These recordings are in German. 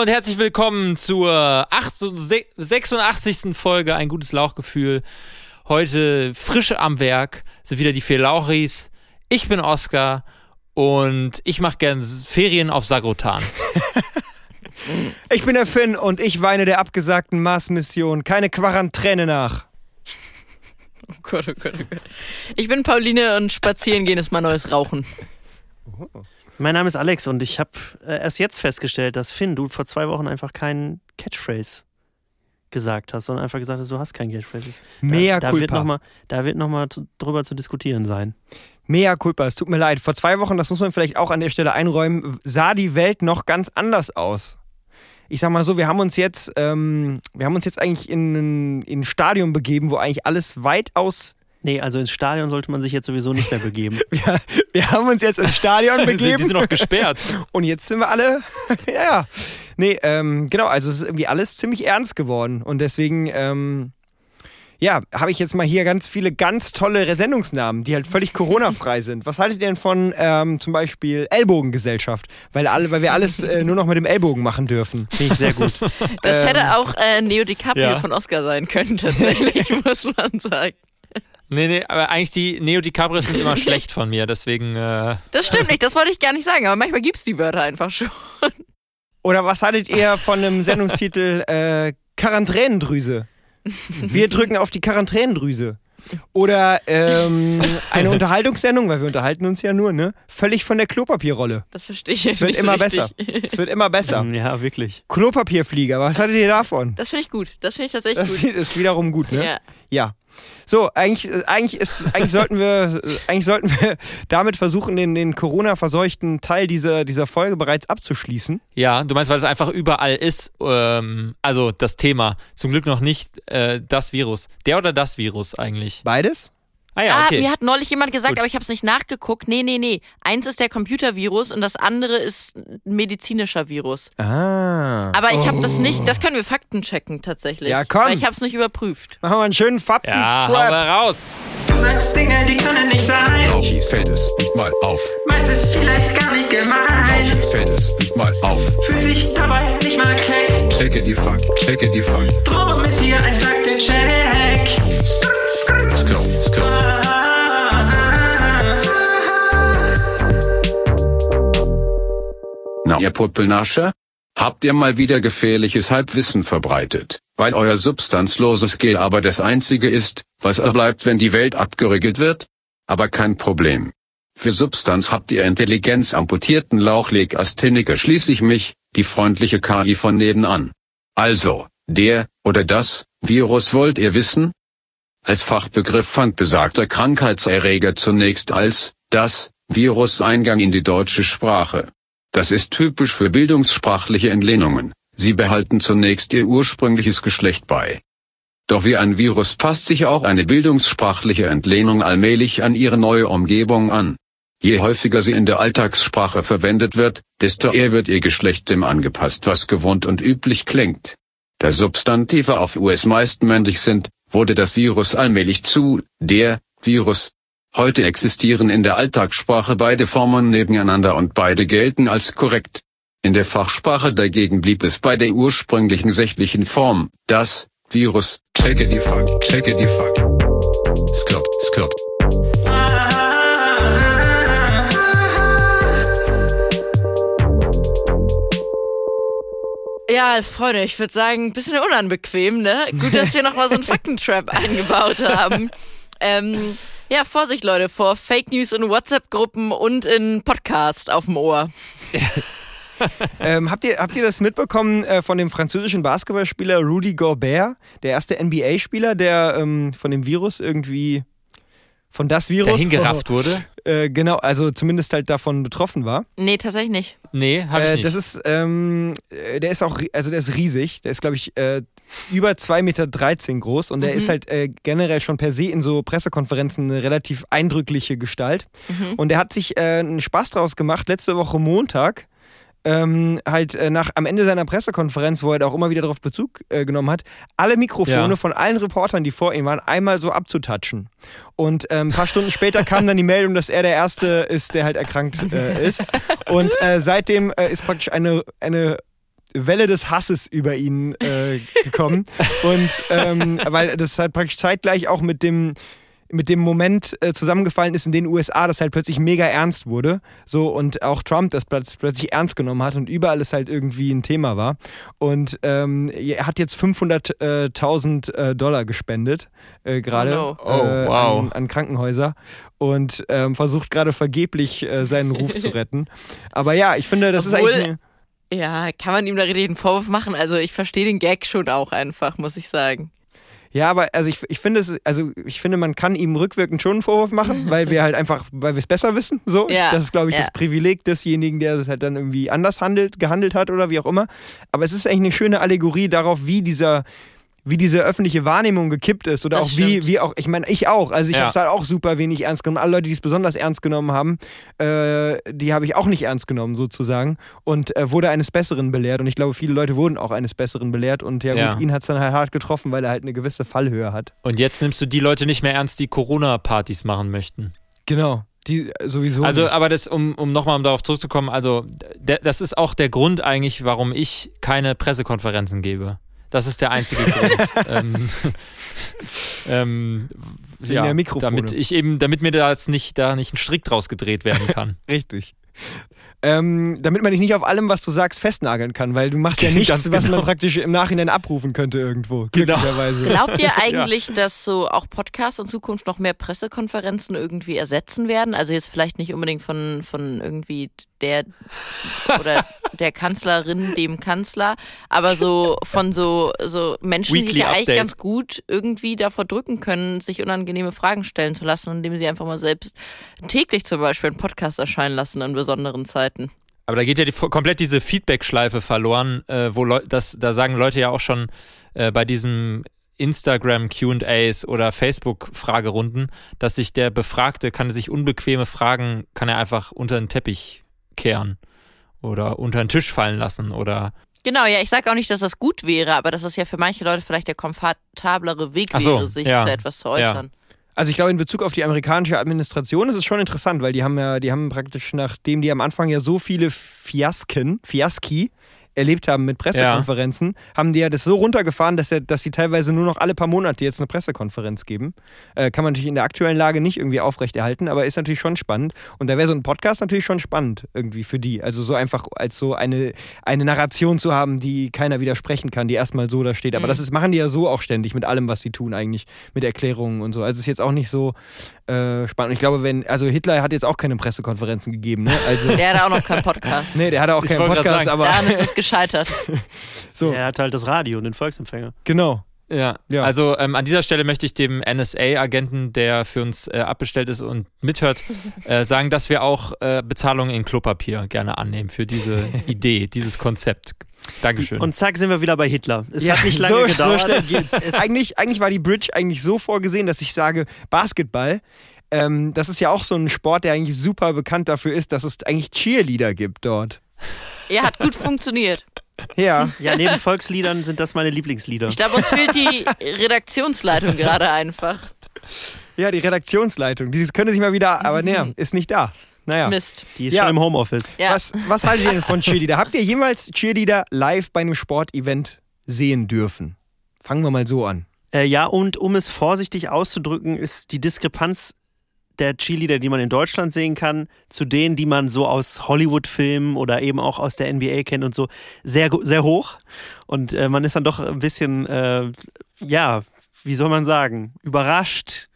Hallo und herzlich willkommen zur 86. Folge Ein gutes Lauchgefühl. Heute frische am Werk sind wieder die vier Lauchis. Ich bin Oskar und ich mache gern Ferien auf Sagrotan. ich bin der Finn und ich weine der abgesagten Mars-Mission keine Quarantäne nach. Oh Gott, oh Gott, oh Gott. Ich bin Pauline und spazieren gehen ist mal neues Rauchen. Oh. Mein Name ist Alex und ich habe äh, erst jetzt festgestellt, dass Finn, du vor zwei Wochen einfach keinen Catchphrase gesagt hast, sondern einfach gesagt hast, du hast keinen Catchphrase. Mea da, culpa. Wird noch mal, da wird nochmal drüber zu diskutieren sein. Mea culpa, es tut mir leid. Vor zwei Wochen, das muss man vielleicht auch an der Stelle einräumen, sah die Welt noch ganz anders aus. Ich sag mal so, wir haben uns jetzt, ähm, wir haben uns jetzt eigentlich in, in ein Stadion begeben, wo eigentlich alles weitaus Nee, also ins Stadion sollte man sich jetzt sowieso nicht mehr begeben. wir, wir haben uns jetzt ins Stadion begeben. die sind noch gesperrt. Und jetzt sind wir alle, ja, ja. Nee, ähm, genau, also es ist irgendwie alles ziemlich ernst geworden. Und deswegen, ähm, ja, habe ich jetzt mal hier ganz viele ganz tolle Sendungsnamen, die halt völlig Corona-frei sind. Was haltet ihr denn von ähm, zum Beispiel Ellbogengesellschaft? Weil, alle, weil wir alles äh, nur noch mit dem Ellbogen machen dürfen. Finde ich sehr gut. Das ähm, hätte auch äh, Neo DiCaprio ja. von Oscar sein können, tatsächlich, muss man sagen. Nee, nee, aber eigentlich die Neo DiCaprio sind immer schlecht von mir, deswegen. Äh das stimmt nicht, das wollte ich gar nicht sagen, aber manchmal gibt es die Wörter einfach schon. Oder was haltet ihr von einem Sendungstitel äh, Quarantänendrüse? Wir drücken auf die Quarantänendrüse. Oder ähm, eine Unterhaltungssendung, weil wir unterhalten uns ja nur, ne? Völlig von der Klopapierrolle. Das verstehe ich. Es wird nicht immer so besser. Es wird immer besser. Ja, wirklich. Klopapierflieger, was haltet ihr davon? Das finde ich gut. Das finde ich tatsächlich das gut. Das ist wiederum gut, ne? Ja. Ja. So, eigentlich, eigentlich, ist, eigentlich, sollten wir, eigentlich sollten wir damit versuchen, den, den Corona-verseuchten Teil dieser, dieser Folge bereits abzuschließen. Ja, du meinst, weil es einfach überall ist, ähm, also das Thema. Zum Glück noch nicht äh, das Virus. Der oder das Virus eigentlich? Beides? Ah ja, okay. Ah, mir hat neulich jemand gesagt, Gut. aber ich habe es nicht nachgeguckt. Nee, nee, nee. Eins ist der Computervirus und das andere ist ein medizinischer Virus. Ah. Aber ich habe das nicht, das können wir Fakten checken tatsächlich. Ja, komm. Weil ich habe es nicht überprüft. Machen wir einen schönen Ja, Fakten-Trap. hau mal raus. Du sagst Dinge, die können nicht sein. Lauchis fällt es nicht mal auf. Meinst es vielleicht gar nicht gemein. Lauchis fällt es nicht mal auf. Fühlt sich dabei nicht mal keck. Checke die Fuck, checke die Fuck. Drum ist hier ein Faktencheck. Ihr Puppelnascher? Habt ihr mal wieder gefährliches Halbwissen verbreitet, weil euer substanzloses Gel aber das einzige ist, was erbleibt, wenn die Welt abgeriegelt wird? Aber kein Problem. Für Substanz habt ihr Intelligenz amputierten Lauchlegastheniker schließlich mich, die freundliche KI von nebenan. Also, der, oder das, Virus wollt ihr wissen? Als Fachbegriff fand besagter Krankheitserreger zunächst als, das, Virus Eingang in die deutsche Sprache. Das ist typisch für bildungssprachliche Entlehnungen, sie behalten zunächst ihr ursprüngliches Geschlecht bei. Doch wie ein Virus passt sich auch eine bildungssprachliche Entlehnung allmählich an ihre neue Umgebung an. Je häufiger sie in der Alltagssprache verwendet wird, desto eher wird ihr Geschlecht dem angepasst, was gewohnt und üblich klingt. Da Substantive auf US meist männlich sind, wurde das Virus allmählich zu der Virus. Heute existieren in der Alltagssprache beide Formen nebeneinander und beide gelten als korrekt. In der Fachsprache dagegen blieb es bei der ursprünglichen sächlichen Form, das Virus. Checke die Fuck, checke die Fuck. Skirt, skirt. Ja, Freunde, ich würde sagen, ein bisschen unanbequem, ne? Gut, dass wir nochmal so einen Faktentrap eingebaut haben. Ähm, ja, Vorsicht, Leute, vor Fake News in WhatsApp-Gruppen und in Podcast auf dem Ohr. ähm, habt, ihr, habt ihr das mitbekommen äh, von dem französischen Basketballspieler Rudy Gobert, der erste NBA-Spieler, der ähm, von dem Virus irgendwie von das Virus Der hingerafft wurde? Äh, genau, also zumindest halt davon betroffen war. Nee, tatsächlich nicht. Nee, hab ich Äh, nicht. das ist, ähm, äh, der ist auch, also der ist riesig. Der ist, glaube ich, äh, über 2,13 Meter groß und Mhm. ist halt äh, generell schon per se in so Pressekonferenzen eine relativ eindrückliche Gestalt. Mhm. Und der hat sich äh, einen Spaß draus gemacht, letzte Woche Montag. Ähm, halt äh, nach am Ende seiner Pressekonferenz, wo er da auch immer wieder darauf Bezug äh, genommen hat, alle Mikrofone Ja. von allen Reportern, die vor ihm waren, einmal so abzutatschen. Und ähm, ein paar Stunden später kam dann die Meldung, dass er der Erste ist, der halt erkrankt äh, ist. Und äh, seitdem äh, ist praktisch eine, eine Welle des Hasses über ihn äh, gekommen. und ähm, weil das halt praktisch zeitgleich auch mit dem mit dem Moment äh, zusammengefallen ist, in den USA das halt plötzlich mega ernst wurde. So und auch Trump das plötz- plötzlich ernst genommen hat und überall es halt irgendwie ein Thema war. Und ähm, er hat jetzt 500.000 äh, Dollar gespendet, äh, gerade Oh no. Oh, äh, wow. an, an Krankenhäuser und ähm, versucht gerade vergeblich äh, seinen Ruf zu retten. Aber ja, ich finde, das Obwohl- ist eigentlich. Ja, kann man ihm da richtig einen Vorwurf machen? Also ich verstehe den Gag schon auch einfach, muss ich sagen. Ja, aber also ich, ich finde es, also ich finde, man kann ihm rückwirkend schon einen Vorwurf machen, weil wir halt einfach, weil wir es besser wissen. So. Ja, Das ist, glaube ich, ja. das Privileg desjenigen, der es halt dann irgendwie anders handelt, gehandelt hat oder wie auch immer. Aber es ist eigentlich eine schöne Allegorie darauf, wie dieser wie diese öffentliche Wahrnehmung gekippt ist oder Das auch wie, stimmt. wie auch, ich meine, ich auch. Also ich Ja. habe es halt auch super wenig ernst genommen. Alle Leute, die es besonders ernst genommen haben, äh, die habe ich auch nicht ernst genommen sozusagen und äh, wurde eines Besseren belehrt. Und ich glaube, viele Leute wurden auch eines Besseren belehrt. Und ja, Ja. gut, ihn hat es dann halt hart getroffen, weil er halt eine gewisse Fallhöhe hat. Und jetzt nimmst du die Leute nicht mehr ernst, die Corona-Partys machen möchten. Genau. Die äh, sowieso. Also, nicht. aber das, um, um nochmal darauf zurückzukommen, also das ist auch der Grund eigentlich, warum ich keine Pressekonferenzen gebe. Das ist der einzige Grund. ähm, ähm, ja, damit ich eben, damit mir da jetzt nicht, da nicht ein Strick draus gedreht werden kann. Richtig. Ähm, damit man dich nicht auf allem, was du sagst, festnageln kann, weil du machst ja nichts, Ganz was genau. man praktisch im Nachhinein abrufen könnte irgendwo. Genau. Glücklicherweise. Glaubt ihr eigentlich, dass so auch Podcasts in Zukunft noch mehr Pressekonferenzen irgendwie ersetzen werden? Also jetzt vielleicht nicht unbedingt von, von irgendwie der oder der Kanzlerin, dem Kanzler, aber so von so, so Menschen, die Weekly sich ja eigentlich Update. ganz gut irgendwie davor drücken können, sich unangenehme Fragen stellen zu lassen, indem sie einfach mal selbst täglich zum Beispiel einen Podcast erscheinen lassen in besonderen Zeiten. Aber da geht ja die, komplett diese Feedback-Schleife verloren, äh, wo Leu das, da sagen Leute ja auch schon äh, bei diesem Instagram QAs oder Facebook-Fragerunden, dass sich der Befragte kann sich unbequeme Fragen, kann er einfach unter den Teppich kehren oder unter den Tisch fallen lassen oder Genau, ja, ich sage auch nicht, dass das gut wäre, aber dass das ja für manche Leute vielleicht der komfortablere Weg so, wäre, sich ja, zu etwas zu ja. Also ich glaube, in Bezug auf die amerikanische Administration ist es schon interessant, weil die haben ja, die haben praktisch, nachdem die am Anfang ja so viele Fiasken, Fiaski erlebt haben mit Pressekonferenzen, haben die ja das so runtergefahren, dass, er, dass sie teilweise nur noch alle paar Monate jetzt eine Pressekonferenz geben. Äh, kann man natürlich in der aktuellen Lage nicht irgendwie aufrechterhalten, aber ist natürlich schon spannend. Und da wäre so ein Podcast natürlich schon spannend irgendwie für die. Also so einfach als so eine, eine Narration zu haben, die keiner widersprechen kann, die erstmal so da steht. Aber Mhm. das ist, machen die ja so auch ständig mit allem, was sie tun eigentlich, mit Erklärungen und so. Also ist jetzt auch nicht so äh, spannend. Ich glaube, wenn, also Hitler hat jetzt auch keine Pressekonferenzen gegeben, ne? Also, Der hat auch noch keinen Podcast. nee, der hatte auch Ich keinen Podcast, aber Daran ist es gescheitert. so, Er hat halt das Radio und den Volksempfänger. genau. Ja, Ja. also ähm, an dieser Stelle möchte ich dem NSA-Agenten, der für uns äh, abbestellt ist und mithört, äh, sagen, dass wir auch äh, Bezahlungen in Klopapier gerne annehmen für diese Idee, dieses Konzept. Dankeschön. Und zack, sind wir wieder bei Hitler. Es Ja, hat nicht lange so, gedauert. So eigentlich, eigentlich war die Bridge eigentlich so vorgesehen, dass ich sage, Basketball, ähm, das ist ja auch so ein Sport, der eigentlich super bekannt dafür ist, dass es eigentlich Cheerleader gibt dort. Ja, hat gut funktioniert. Ja. Ja, neben Volksliedern sind das meine Lieblingslieder. Ich glaube, uns fehlt die Redaktionsleitung gerade einfach. Ja, die Redaktionsleitung. Die könnte sich mal wieder, aber Mhm. nee, ist nicht da. Naja. Mist. Die ist Ja. schon im Homeoffice. Ja. Was, was haltet ihr denn von Cheerleader? Habt ihr jemals Cheerleader live bei einem Sportevent sehen dürfen? Fangen wir mal so an. Äh, ja, und um es vorsichtig auszudrücken, ist die Diskrepanz der Cheerleader, die man in Deutschland sehen kann, zu denen, die man so aus Hollywood-Filmen oder eben auch aus der NBA kennt und so, sehr, sehr hoch. Und äh, man ist dann doch ein bisschen, äh, ja, wie soll man sagen, überrascht,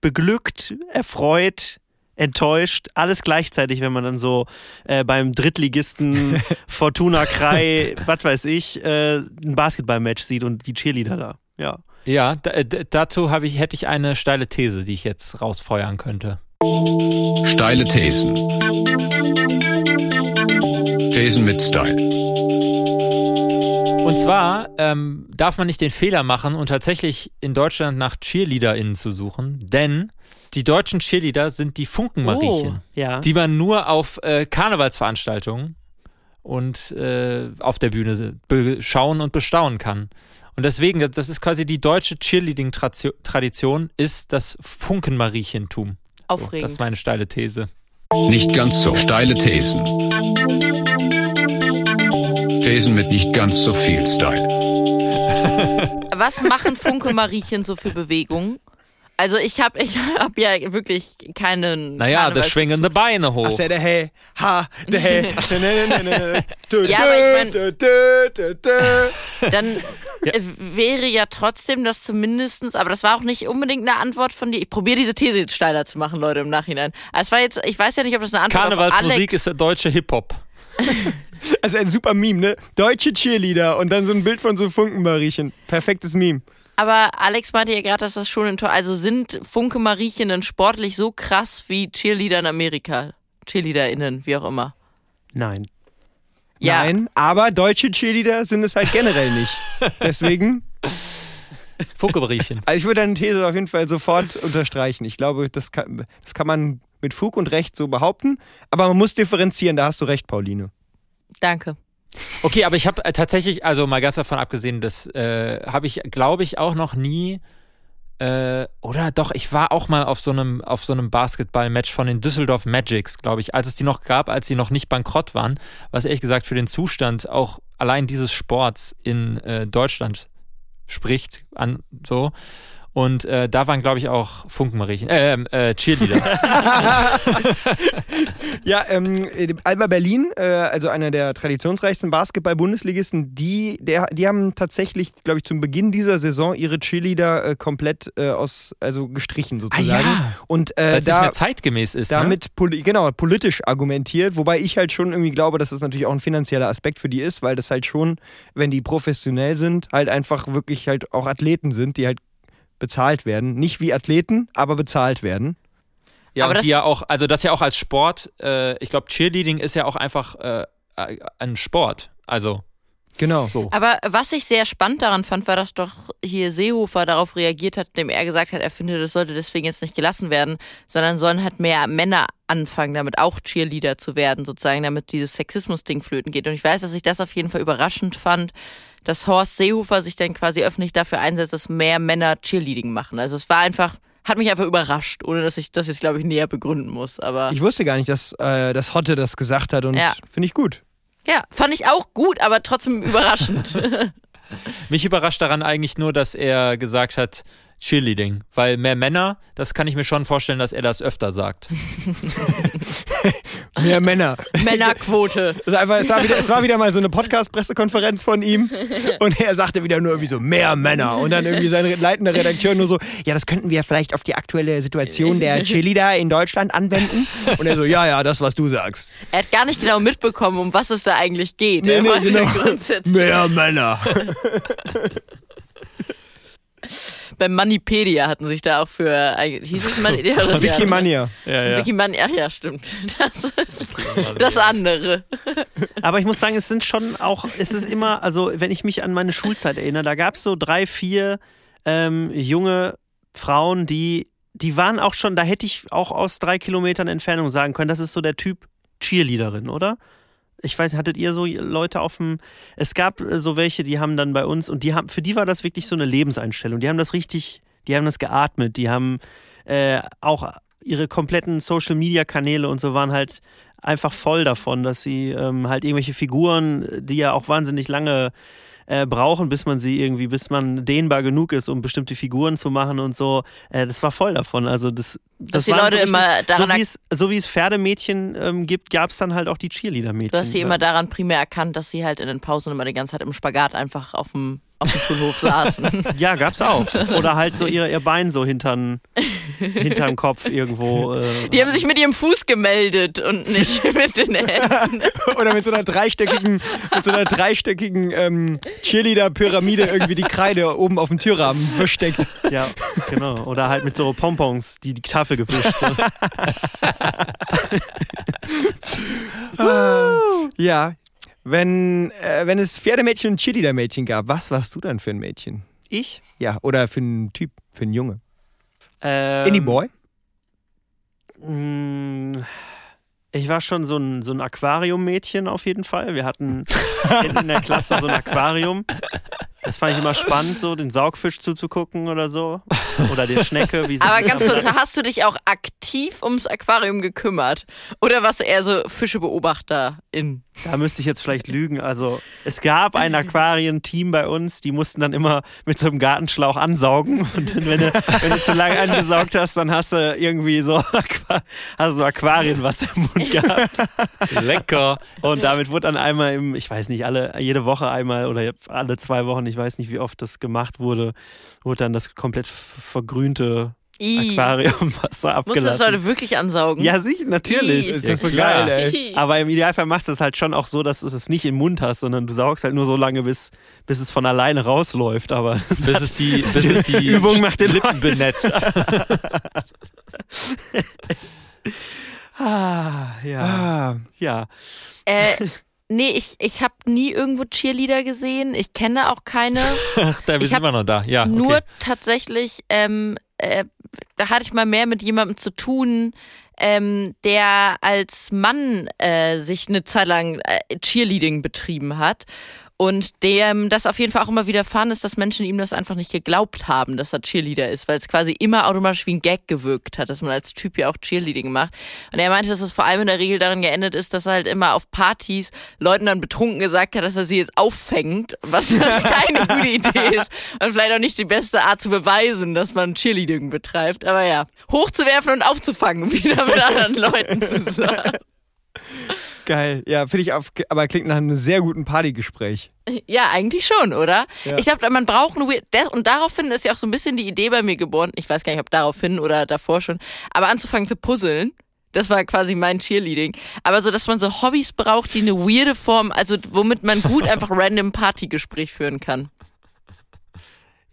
beglückt, erfreut, enttäuscht, alles gleichzeitig, wenn man dann so äh, beim Drittligisten Fortuna Krai, was weiß ich, äh, ein Basketballmatch sieht und die Cheerleader da. Ja. Ja, d- dazu habe ich, hätte ich eine steile These, die ich jetzt rausfeuern könnte. Steile Thesen. Thesen mit Style. Und zwar ähm, darf man nicht den Fehler machen und tatsächlich in Deutschland nach CheerleaderInnen zu suchen, denn die deutschen Cheerleader sind die Funkenmariechen, Ja. die man nur auf äh, Karnevalsveranstaltungen und äh, auf der Bühne beschauen und bestaunen kann. Und deswegen, das- ist quasi die deutsche Cheerleading-Tradition, ist das Funkenmariechentum. So, das Aufregend. ist meine steile These. Nicht ganz so steile Thesen. Jason mit nicht ganz so viel Style. Was machen Funke Mariechen so für Bewegungen? Also ich habe ich hab ja wirklich keinen. Naja, das schwingende Beine hoch. Ach, der hey, ha, der hey. Ja, aber ich mein. Dann äh, wäre ja trotzdem das zumindestens, aber das war auch nicht unbedingt eine Antwort von dir. Ich probiere diese These jetzt steiler zu machen, Leute, im Nachhinein. Aber es war jetzt, ich weiß ja nicht, ob das eine Antwort Karnevalsmusik ist der deutsche Hip-Hop. Also ein super Meme, ne? Deutsche Cheerleader und dann so ein Bild von so Funkenmariechen. Perfektes Meme. Aber Alex meinte ja gerade, dass das schon ein Tor. Also sind Funke Mariechen denn sportlich so krass wie Cheerleader in Amerika? CheerleaderInnen, wie auch immer. Nein. Ja. Nein, aber deutsche Cheerleader sind es halt generell nicht. Deswegen, Funkebriechen. also ich würde deine These auf jeden Fall sofort unterstreichen. Ich glaube, das kann, das kann man mit Fug und Recht so behaupten. Aber man muss differenzieren, da hast du recht, Pauline. Danke. Okay, aber ich habe tatsächlich, also mal ganz davon abgesehen, das äh, habe ich, glaube ich, auch noch nie. Äh, oder doch, ich war auch mal auf so einem, auf so einem Basketball-Match von den Düsseldorf Magics, glaube ich, als es die noch gab, als sie noch nicht bankrott waren, was ehrlich gesagt für den Zustand auch allein dieses Sports in äh, Deutschland spricht, an so. Und äh, da waren, glaube ich, auch Funkenmariechen, äh, äh, Cheerleader. Ja, ähm, äh, Alba Berlin, äh, also einer der traditionsreichsten Basketball-Bundesligisten, die, der, die haben tatsächlich, glaube ich, zum Beginn dieser Saison ihre Cheerleader äh, komplett äh, aus, also gestrichen sozusagen. Ah, ja. Und äh, Weil es nicht da, mehr zeitgemäß ist. ne? damit poli genau, politisch argumentiert, wobei ich halt schon irgendwie glaube, dass das natürlich auch ein finanzieller Aspekt für die ist, weil das halt schon, wenn die professionell sind, halt einfach wirklich halt auch Athleten sind, die halt bezahlt werden. Nicht wie Athleten, aber bezahlt werden. Ja, Aber und das- die ja auch, also das ja auch als Sport, äh, ich glaube, Cheerleading ist ja auch einfach äh, ein Sport. Also Genau. so. Aber was ich sehr spannend daran fand, war, dass doch hier Seehofer darauf reagiert hat, indem er gesagt hat, er findet, das sollte deswegen jetzt nicht gelassen werden, sondern sollen halt mehr Männer anfangen, damit auch Cheerleader zu werden, sozusagen, damit dieses Sexismus-Ding flöten geht. Und ich weiß, dass ich das auf jeden Fall überraschend fand, dass Horst Seehofer sich dann quasi öffentlich dafür einsetzt, dass mehr Männer Cheerleading machen. Also es war einfach, hat mich einfach überrascht, ohne dass ich das jetzt, glaube ich, näher begründen muss. Aber Ich wusste gar nicht, dass, äh, dass Hotte das gesagt hat und Ja. finde ich gut. ja, fand ich auch gut, aber trotzdem überraschend. Mich überrascht daran eigentlich nur, dass er gesagt hat, Cheerleading. Weil mehr Männer, das kann ich mir schon vorstellen, dass er das öfter sagt. Mehr Männer. Männerquote. Es, war einfach, es, war wieder, es war wieder mal so eine Podcast-Pressekonferenz von ihm und er sagte wieder nur irgendwie so, mehr Männer. Und dann irgendwie sein leitender Redakteur nur so, ja, das könnten wir vielleicht auf die aktuelle Situation der Cheerleader in Deutschland anwenden. Und er so, ja, ja, das, was du sagst. Er hat gar nicht genau mitbekommen, um was es da eigentlich geht. Nee, nee, genau. Mehr Männer. Beim Manipedia hatten sich da auch für, hieß es Man ja, Wikimania. Ja, ja. Wikimania, ach ja, stimmt. Das, das andere. Aber ich muss sagen, es sind schon auch, es ist immer, also wenn ich mich an meine Schulzeit erinnere, da gab es so drei, vier ähm, junge Frauen, die, die waren auch schon, da hätte ich auch aus drei Kilometern Entfernung sagen können, das ist so der Typ Cheerleaderin, oder? Ich weiß, hattet ihr so Leute auf dem. Es gab äh, so welche, die haben dann bei uns und die haben, für die war das wirklich so eine Lebenseinstellung. Die haben das richtig, die haben das geatmet, die haben äh, auch ihre kompletten Social Media Kanäle und so waren halt einfach voll davon, dass sie ähm, halt irgendwelche Figuren, die ja auch wahnsinnig lange äh, brauchen, bis man sie irgendwie, bis man dehnbar genug ist, um bestimmte Figuren zu machen und so. Äh, das war voll davon. Also das, das die waren Leute so immer daran so wie es so wie es Pferdemädchen ähm, gibt, gab es dann halt auch die Cheerleader-Mädchen. Du hast sie immer daran primär erkannt, dass sie halt in den Pausen immer die ganze Zeit im Spagat einfach auf dem, auf dem Schulhof saßen. Ja, gab's auch. Oder halt so ihr, ihr Bein so hintern, hintern Kopf irgendwo. Äh, Die haben sich mit ihrem Fuß gemeldet und nicht mit den Händen. Oder mit so einer dreistöckigen, mit so einer dreistöckigen ähm, Cheerleader-Pyramide irgendwie die Kreide oben auf dem Türrahmen versteckt. ja, genau. Oder halt mit so Pompons, die die Tafel gefischt sind. Ja. Wenn, äh, wenn es Pferdemädchen und Cheerleader-Mädchen gab, was warst du dann für ein Mädchen? Ich? Ja, oder für einen Typ, für einen Junge? Ähm, Indie Boy? mh, Ich war schon so ein, so ein Aquarium-Mädchen auf jeden Fall. Wir hatten in, in der Klasse so ein Aquarium. Das fand ich immer spannend, so den Saugfisch zuzugucken oder so. Oder der Schnecke. Wie sie Aber ganz kurz, hast du dich auch aktiv ums Aquarium gekümmert? Oder warst du eher so Fischebeobachter in? Da müsste ich jetzt vielleicht lügen. Also, es gab ein Aquarienteam bei uns, die mussten dann immer mit so einem Gartenschlauch ansaugen. Und dann, wenn du, wenn du zu lange angesaugt hast, dann hast du irgendwie so, hast so Aquarienwasser im Mund gehabt. Lecker. Und damit wurde dann einmal im, ich weiß nicht, alle, jede Woche einmal oder alle zwei Wochen, ich weiß nicht, wie oft das gemacht wurde, wurde dann das komplett vergrünte I. Aquariumwasser Musst du das abgelassen. Leute wirklich ansaugen? Ja, sicher, natürlich. I. Ist Ja, das so klar. geil, ey. I. Aber im Idealfall machst du es halt schon auch so, dass du es nicht im Mund hast, sondern du saugst halt nur so lange, bis, bis es von alleine rausläuft. Aber das Bis es die, bis es die Übung macht den Lippen benetzt. ah, ja. Ah, ja. Äh, nee, ich, ich habe nie irgendwo Cheerleader gesehen. Ich kenne auch keine. Ach, da, wir sind immer noch da. Ja, Nur okay. tatsächlich, ähm, äh, da hatte ich mal mehr mit jemandem zu tun, ähm, der als Mann äh, sich eine Zeit lang äh, Cheerleading betrieben hat. Und dem das auf jeden Fall auch immer widerfahren ist, dass Menschen ihm das einfach nicht geglaubt haben, dass er Cheerleader ist, weil es quasi immer automatisch wie ein Gag gewirkt hat, dass man als Typ ja auch Cheerleading macht. Und er meinte, dass es vor allem in der Regel daran geendet ist, dass er halt immer auf Partys Leuten dann betrunken gesagt hat, dass er sie jetzt auffängt, was keine gute Idee ist und vielleicht auch nicht die beste Art zu beweisen, dass man Cheerleading betreibt. Aber ja, hochzuwerfen und aufzufangen, wieder mit anderen Leuten zusammen. geil. Ja, finde ich auf, aber klingt nach einem sehr guten Partygespräch. Ja, eigentlich schon, oder? Ja. Ich glaube, man braucht einen Weird. Und daraufhin ist ja auch so ein bisschen die Idee bei mir geboren. Ich weiß gar nicht, ob daraufhin oder davor schon. Aber anzufangen zu puzzeln. Das war quasi mein Cheerleading. Aber so, dass man so Hobbys braucht, die eine weirde Form, also womit man gut einfach random Partygespräch führen kann.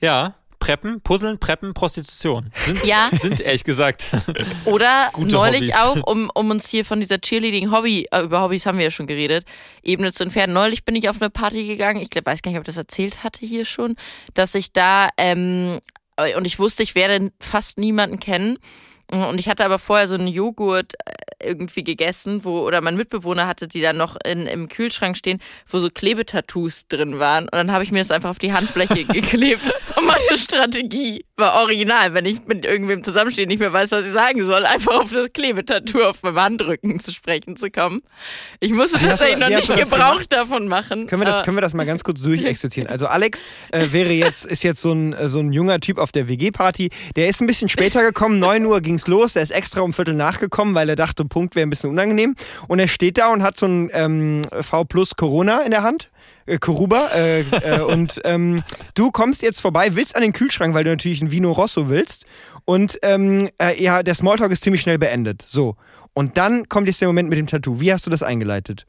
Ja, Preppen, Puzzeln, Preppen, Prostitution. Sind, Ja. sind ehrlich gesagt. Oder neulich Hobbys. auch, um, um uns hier von dieser Cheerleading-Hobby, äh, über Hobbys haben wir ja schon geredet, Ebene zu entfernen. Neulich bin ich auf eine Party gegangen, ich glaub, weiß gar nicht, ob ich das erzählt hatte hier schon, dass ich da, ähm, äh, und ich wusste, ich werde fast niemanden kennen. Und ich hatte aber vorher so einen Joghurt äh, irgendwie gegessen, wo, oder mein Mitbewohner hatte die dann noch in, im Kühlschrank stehen, wo so Klebetattoos drin waren. Und dann habe ich mir das einfach auf die Handfläche geklebt. Und meine Strategie war original, wenn ich mit irgendwem zusammenstehe und nicht mehr weiß, was ich sagen soll, einfach auf das Klebetattoo auf meinem Handrücken zu sprechen zu kommen. Ich musste hast tatsächlich du- noch nicht Gebrauch davon machen. Können wir das, aber- können wir das mal ganz kurz durchexerzieren? Also Alex äh, wäre jetzt, ist jetzt so ein, äh, so ein junger Typ auf der WG-Party. Der ist ein bisschen später gekommen, 9 Uhr ging's los. Er ist extra um Viertel nachgekommen, weil er dachte, Punkt wäre ein bisschen unangenehm. Und er steht da und hat so ein ähm, V plus Corona in der Hand. Äh, Koruba. Äh, äh, und ähm, du kommst jetzt vorbei, willst an den Kühlschrank, weil du natürlich ein Vino Rosso willst. Und ähm, äh, ja, der Smalltalk ist ziemlich schnell beendet. So. Und dann kommt jetzt der Moment mit dem Tattoo. Wie hast du das eingeleitet?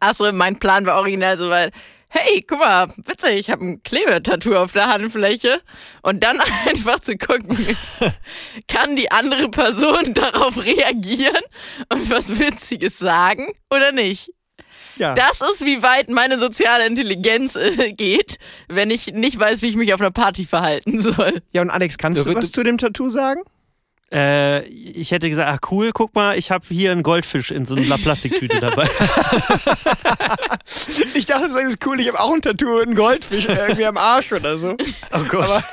Achso, mein Plan war original soweit. Hey, guck mal, witzig, ich habe ein Klebetattoo auf der Handfläche. Und dann einfach zu gucken, kann die andere Person darauf reagieren und was Witziges sagen oder nicht? Ja. Das ist, wie weit meine soziale Intelligenz äh, geht, wenn ich nicht weiß, wie ich mich auf einer Party verhalten soll. Ja, und Alex, kannst du Du- was du- zu dem Tattoo sagen? Äh, ich hätte gesagt, ach cool, guck mal, ich habe hier einen Goldfisch in so einer Plastiktüte dabei. Ich dachte, das ist cool, ich habe auch ein Tattoo, einen Goldfisch irgendwie am Arsch oder so. Oh Gott.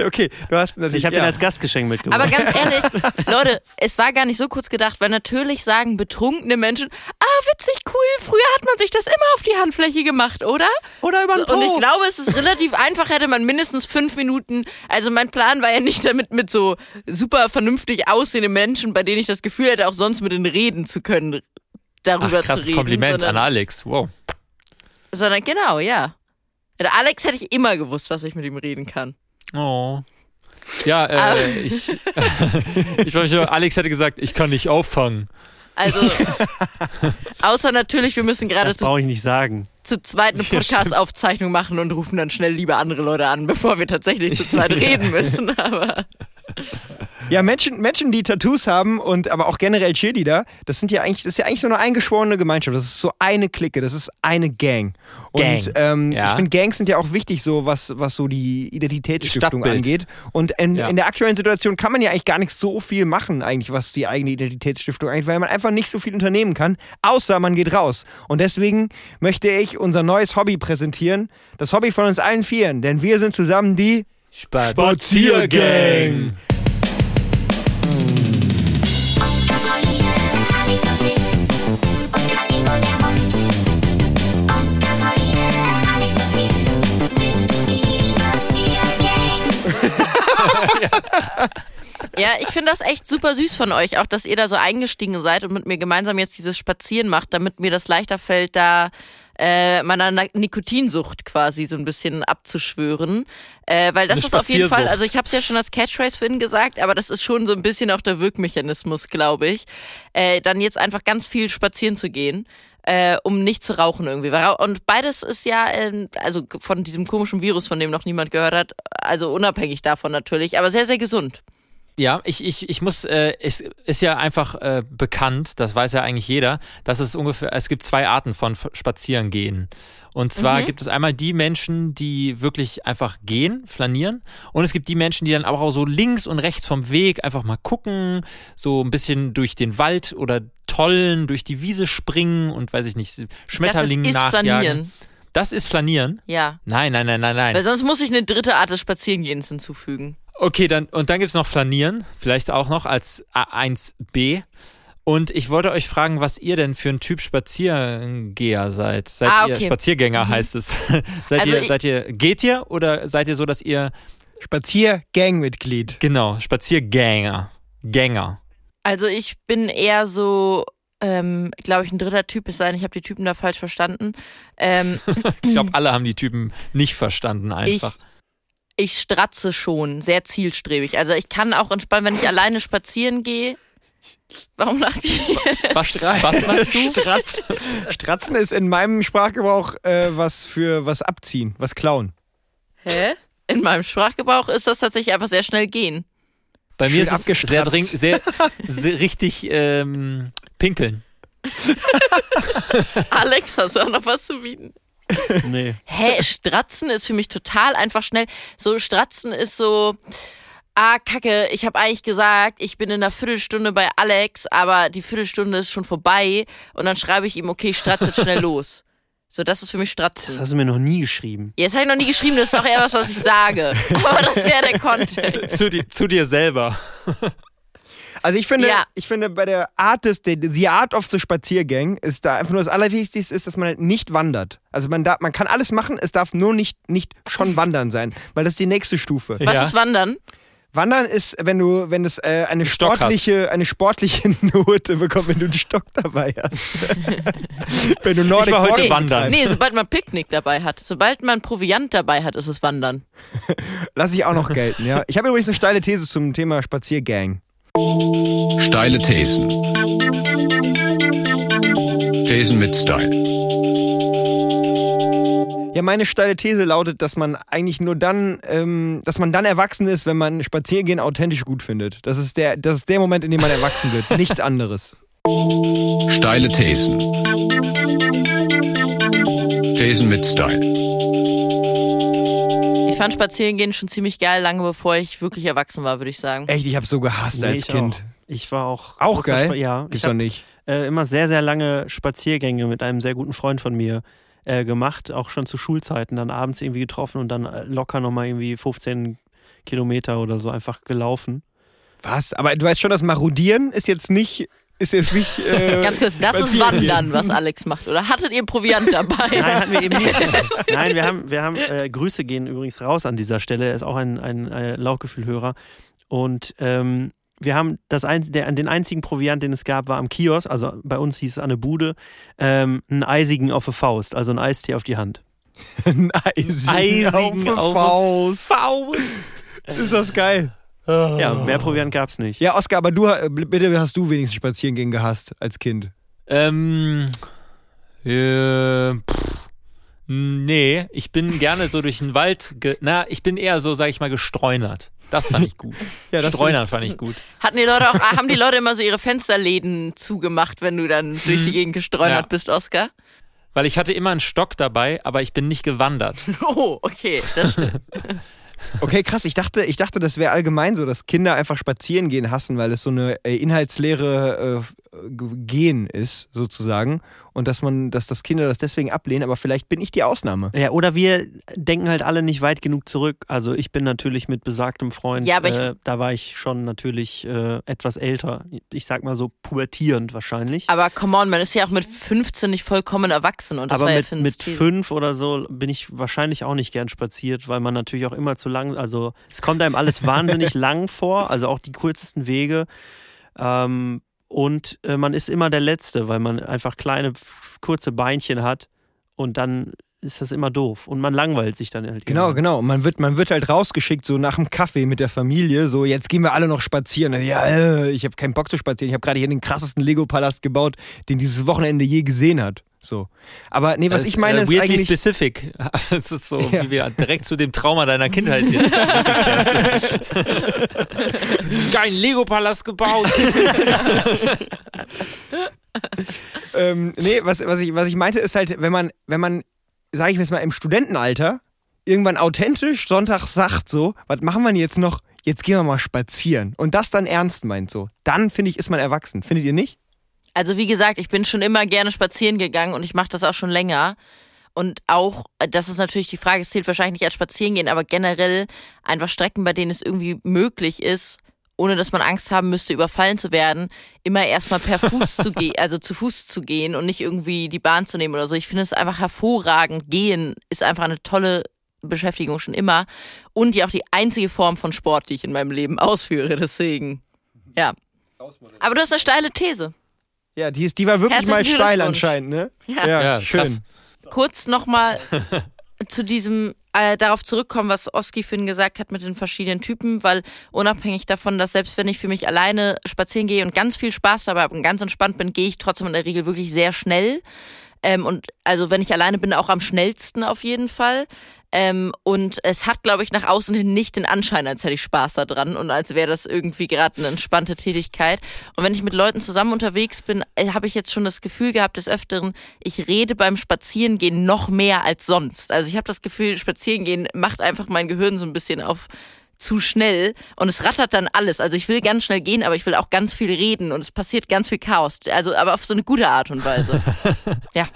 Okay, du hast natürlich. ich habe ja. den als Gastgeschenk mitgebracht. Aber ganz ehrlich, Leute, es war gar nicht so kurz gedacht, weil natürlich sagen betrunkene Menschen, witzig, cool, früher hat man sich das immer auf die Handfläche gemacht, oder? Oder über den Po. Und ich glaube, es ist relativ einfach, hätte man mindestens fünf Minuten. Also mein Plan war ja nicht damit mit so super vernünftig aussehenden Menschen, bei denen ich das Gefühl hätte, auch sonst mit denen reden zu können, Ach, darüber zu krasses reden. Kompliment sondern, an Alex. Wow. sondern genau, ja. Der Alex hätte ich immer gewusst, was ich mit ihm reden kann. Oh. Ja, äh, ich, ich war mich, so, Alex hätte gesagt, ich kann dich auffangen. Also, außer natürlich, wir müssen gerade das brauche ich nicht sagen. zu zweit eine Podcast-Aufzeichnung machen und rufen dann schnell lieber andere Leute an, bevor wir tatsächlich zu zweit reden müssen. Aber Ja, Menschen, Menschen, die Tattoos haben und aber auch generell Cheerleader, das sind ja eigentlich, das ist ja eigentlich so eine eingeschworene Gemeinschaft. Das ist so eine Clique, das ist eine Gang. Und Gang, ähm, ja. ich finde, Gangs sind ja auch wichtig, so was, was so die Identitätsstiftung Stadtbild. angeht. Und in, Ja. in der aktuellen Situation kann man ja eigentlich gar nicht so viel machen, eigentlich, was die eigene Identitätsstiftung angeht, weil man einfach nicht so viel unternehmen kann, außer man geht raus. Und deswegen möchte ich unser neues Hobby präsentieren. Das Hobby von uns allen Vieren, denn wir sind zusammen die Spaziergang. Ja, ich finde das echt super süß von euch, auch dass ihr da so eingestiegen seid und mit mir gemeinsam jetzt dieses Spazieren macht, damit mir das leichter fällt, da äh, meiner Nikotinsucht quasi so ein bisschen abzuschwören. Äh, weil das Eine ist auf jeden Fall, also ich habe es ja schon als Catchphrase vorhin gesagt, aber das ist schon so ein bisschen auch der Wirkmechanismus, glaube ich. Äh, dann jetzt einfach ganz viel spazieren zu gehen. Äh, um nicht zu rauchen irgendwie. Und beides ist ja, äh, also von diesem komischen Virus, von dem noch niemand gehört hat, also unabhängig davon natürlich, aber sehr, sehr gesund. Ja, ich, ich, ich muss, äh, es ist ja einfach äh, bekannt, das weiß ja eigentlich jeder, dass es ungefähr, es gibt zwei Arten von Spazierengehen. Und zwar gibt es einmal die Menschen, die wirklich einfach gehen, flanieren. Und es gibt die Menschen, die dann aber auch so links und rechts vom Weg einfach mal gucken, so ein bisschen durch den Wald oder tollen, durch die Wiese springen und weiß ich nicht, Schmetterlingen das ist nachjagen. Flanieren. Das ist Flanieren? Ja. Nein, nein, nein, nein, nein. Weil sonst muss ich eine dritte Art des Spazierengehens hinzufügen. Okay, dann und dann gibt's noch Flanieren, vielleicht auch noch als A1b. Und ich wollte euch fragen, was ihr denn für ein Typ Spaziergeher seid. Seid Ah, ihr okay. Spaziergänger heißt es. seid Also ihr seid ihr geht ihr oder seid ihr so, dass ihr Spaziergangmitglied. genau, Spaziergänger, Gänger. Also ich bin eher so, ähm, glaube ich, ein dritter Typ es sei denn, ich habe die Typen da falsch verstanden. Ähm, Ich glaube, alle haben die Typen nicht verstanden einfach. ich stratze schon, sehr zielstrebig. Also ich kann auch entspannen, wenn ich alleine spazieren gehe. Warum lacht ihr? Was, was meinst du? Stratz, Stratzen ist in meinem Sprachgebrauch äh, was für was abziehen, was klauen. Hä? In meinem Sprachgebrauch ist das tatsächlich einfach sehr schnell gehen. Bei Schön mir ist es sehr, dring, sehr, sehr richtig ähm, pinkeln. Alex, hast du auch noch was zu bieten? Nee. Hä, Stratzen ist für mich total einfach schnell. So, Stratzen ist so, ah, kacke, ich habe eigentlich gesagt, ich bin in einer Viertelstunde bei Alex, aber die Viertelstunde ist schon vorbei und dann schreibe ich ihm, okay, ich stratze jetzt schnell los. So, das ist für mich Das Stratzen. hast du mir noch nie geschrieben. Jetzt habe ich noch nie geschrieben, das ist auch eher was, was ich sage. Aber das wäre der Content. Zu, di zu dir selber. Also ich finde, Ja. ich finde bei der Art des, the, the Art of the Spaziergang ist da einfach nur das Allerwichtigste ist, dass man halt nicht wandert. Also man darf, man kann alles machen, es darf nur nicht, nicht schon wandern sein, weil das ist die nächste Stufe. Was Ja. ist Wandern? Wandern ist, wenn du, wenn es äh, eine Stock hast. sportliche, eine sportliche Note bekommt, wenn du einen Stock dabei hast. wenn du Nordic Ich war heute Walking wandern. Nee, sobald man Picknick dabei hat. Sobald man Proviant dabei hat, ist es Wandern. Lass ich auch noch gelten, ja. Ich habe übrigens eine steile These zum Thema Spaziergang. Steile Thesen. Thesen mit Style. Ja, meine steile These lautet, dass man eigentlich nur dann, ähm, dass man dann erwachsen ist, wenn man Spaziergehen authentisch gut findet. Das ist der, das ist der Moment, in dem man erwachsen wird. Nichts anderes. Steile Thesen. Thesen mit Style. Ich fand Spazierengehen schon ziemlich geil, lange bevor ich wirklich erwachsen war, würde ich sagen. Echt, ich habe so gehasst Nee, als ich Kind. Auch. Ich war auch. Auch geil? Spa ja. Gibt's Ich doch habe nicht. äh, immer sehr, sehr lange Spaziergänge mit einem sehr guten Freund von mir äh, gemacht, auch schon zu Schulzeiten, dann abends irgendwie getroffen und dann äh, locker nochmal irgendwie 15 Kilometer oder so einfach gelaufen. Was? Aber du weißt schon, das Marodieren ist jetzt nicht, ist jetzt nicht. Äh, Ganz kurz, das ist. Wandern, was Alex macht. Oder hattet ihr Proviant dabei? Nein, hatten wir eben nicht. Nein, wir haben, wir haben äh, Grüße gehen übrigens raus an dieser Stelle. Er ist auch ein, ein äh, Lauchgefühlhörer. Und ähm, wir haben das ein, der, den einzigen Proviant, den es gab, war am Kiosk. Also bei uns hieß es an der Bude. Ähm, einen eisigen auf die Faust, also ein Eistee auf die Hand. Ein Eisigen, Eisigen auf, auf Faust. Faust. Ist das geil. Ja, mehr Proviant gab es nicht. Ja, Oskar, aber du, äh, bitte hast du wenigstens Spazierengehen gehasst als Kind. Ähm, äh, pff, nee, ich bin gerne so durch den Wald, ge na, ich bin eher so, sag ich mal, gestreunert. Das fand ich gut. Ja, das Streunern fand ich gut. Hatten die Leute auch, haben die Leute immer so ihre Fensterläden zugemacht, wenn du dann durch die Gegend gestreunert Ja. bist, Oscar? Weil ich hatte immer einen Stock dabei, aber ich bin nicht gewandert. Oh, okay. Das stimmt. Okay, krass. Ich dachte, ich dachte, das wäre allgemein so, dass Kinder einfach spazieren gehen hassen, weil es so eine äh, inhaltsleere äh, Gehen ist, sozusagen. Und dass man, dass das Kinder das deswegen ablehnen, aber vielleicht bin ich die Ausnahme. Ja, oder wir denken halt alle nicht weit genug zurück. Also ich bin natürlich mit besagtem Freund, Ja, aber äh, da war ich schon natürlich äh, etwas älter. Ich sag mal so pubertierend wahrscheinlich. Aber come on, man ist ja auch mit 15 nicht vollkommen erwachsen. Und das Aber war ja mit, Finns mit fünf oder so bin ich wahrscheinlich auch nicht gern spaziert, weil man natürlich auch immer zu lang, also es kommt einem alles wahnsinnig lang vor, also auch die kürzesten Wege. Ähm, und äh, man ist immer der Letzte, weil man einfach kleine, kurze Beinchen hat und dann ist das immer doof. Und man langweilt sich dann halt. Genau, irgendwann. genau. Man wird, man wird halt rausgeschickt, so nach dem Kaffee mit der Familie. So, jetzt gehen wir alle noch spazieren. Ja, äh, ich habe keinen Bock zu spazieren. Ich habe gerade hier den krassesten Lego-Palast gebaut, den dieses Wochenende je gesehen hat. So. Aber nee, was Das ich meine äh, ist weirdly eigentlich. specific. Es ist so, Ja. wie wir direkt zu dem Trauma deiner Kindheit jetzt. Diesen geilen Lego-Palast gebaut. Ähm, nee, was, was, ich, was ich meinte ist halt, wenn man, wenn man, sage ich jetzt mal, im Studentenalter irgendwann authentisch Sonntag sagt so, was machen wir denn jetzt noch? Jetzt gehen wir mal spazieren. Und das dann ernst meint so. Dann, finde ich, ist man erwachsen. Findet ihr nicht? Also wie gesagt, ich bin schon immer gerne spazieren gegangen und ich mache das auch schon länger. Und auch, äh, das ist natürlich die Frage, es zählt wahrscheinlich nicht als Spazierengehen, aber generell einfach Strecken, bei denen es irgendwie möglich ist, ohne dass man Angst haben müsste, überfallen zu werden, immer erstmal per Fuß zu gehen, also zu Fuß zu gehen und nicht irgendwie die Bahn zu nehmen oder so. Ich finde es einfach hervorragend. Gehen ist einfach eine tolle Beschäftigung schon immer und ja auch die einzige Form von Sport, die ich in meinem Leben ausführe. Deswegen, ja. Aber du hast eine steile These. Ja, die, ist, die war wirklich Herzlichen mal steil anscheinend, ne? Ja. Ja, schön. krass. kurz nochmal zu diesem, äh, darauf zurückkommen, was Oski vorhin gesagt hat mit den verschiedenen Typen, weil unabhängig davon, dass selbst wenn ich für mich alleine spazieren gehe und ganz viel Spaß dabei habe und ganz entspannt bin, gehe ich trotzdem in der Regel wirklich sehr schnell. Ähm, und also wenn ich alleine bin, auch am schnellsten auf jeden Fall. Ähm, und es hat, glaube ich, nach außen hin nicht den Anschein, als hätte ich Spaß daran und als wäre das irgendwie gerade eine entspannte Tätigkeit. Und wenn ich mit Leuten zusammen unterwegs bin, äh, habe ich jetzt schon das Gefühl gehabt des Öfteren, ich rede beim Spazierengehen noch mehr als sonst. Also ich habe das Gefühl, Spazierengehen macht einfach mein Gehirn so ein bisschen auf zu schnell und es rattert dann alles. Also ich will ganz schnell gehen, aber ich will auch ganz viel reden und es passiert ganz viel Chaos. Also aber auf so eine gute Art und Weise. ja,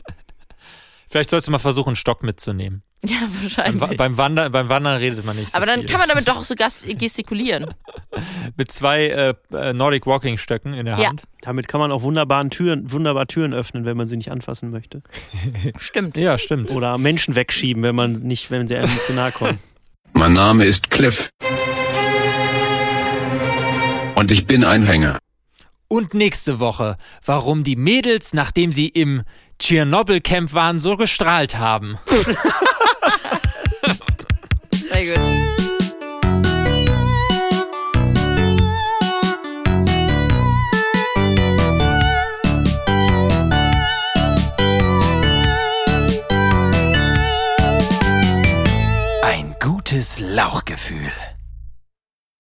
Vielleicht sollst du mal versuchen, einen Stock mitzunehmen. ja, Beim, wahrscheinlich. Wa- beim, Wandern, beim Wandern redet man nicht so aber dann viel. kann man damit doch auch so gestikulieren. Mit zwei äh, äh, Nordic Walking Stöcken in der Ja. Hand. Damit kann man auch wunderbaren Türen, wunderbar Türen öffnen, wenn man sie nicht anfassen möchte. Stimmt. Ja, stimmt. Oder Menschen wegschieben, wenn man nicht, wenn sie einem zu nahe kommen. Mein Name ist Cliff. Und ich bin ein Hänger. Und nächste Woche, warum die Mädels, nachdem sie im Tschernobyl-Camp waren, so gestrahlt haben. Sehr gut. Ein gutes Lauchgefühl.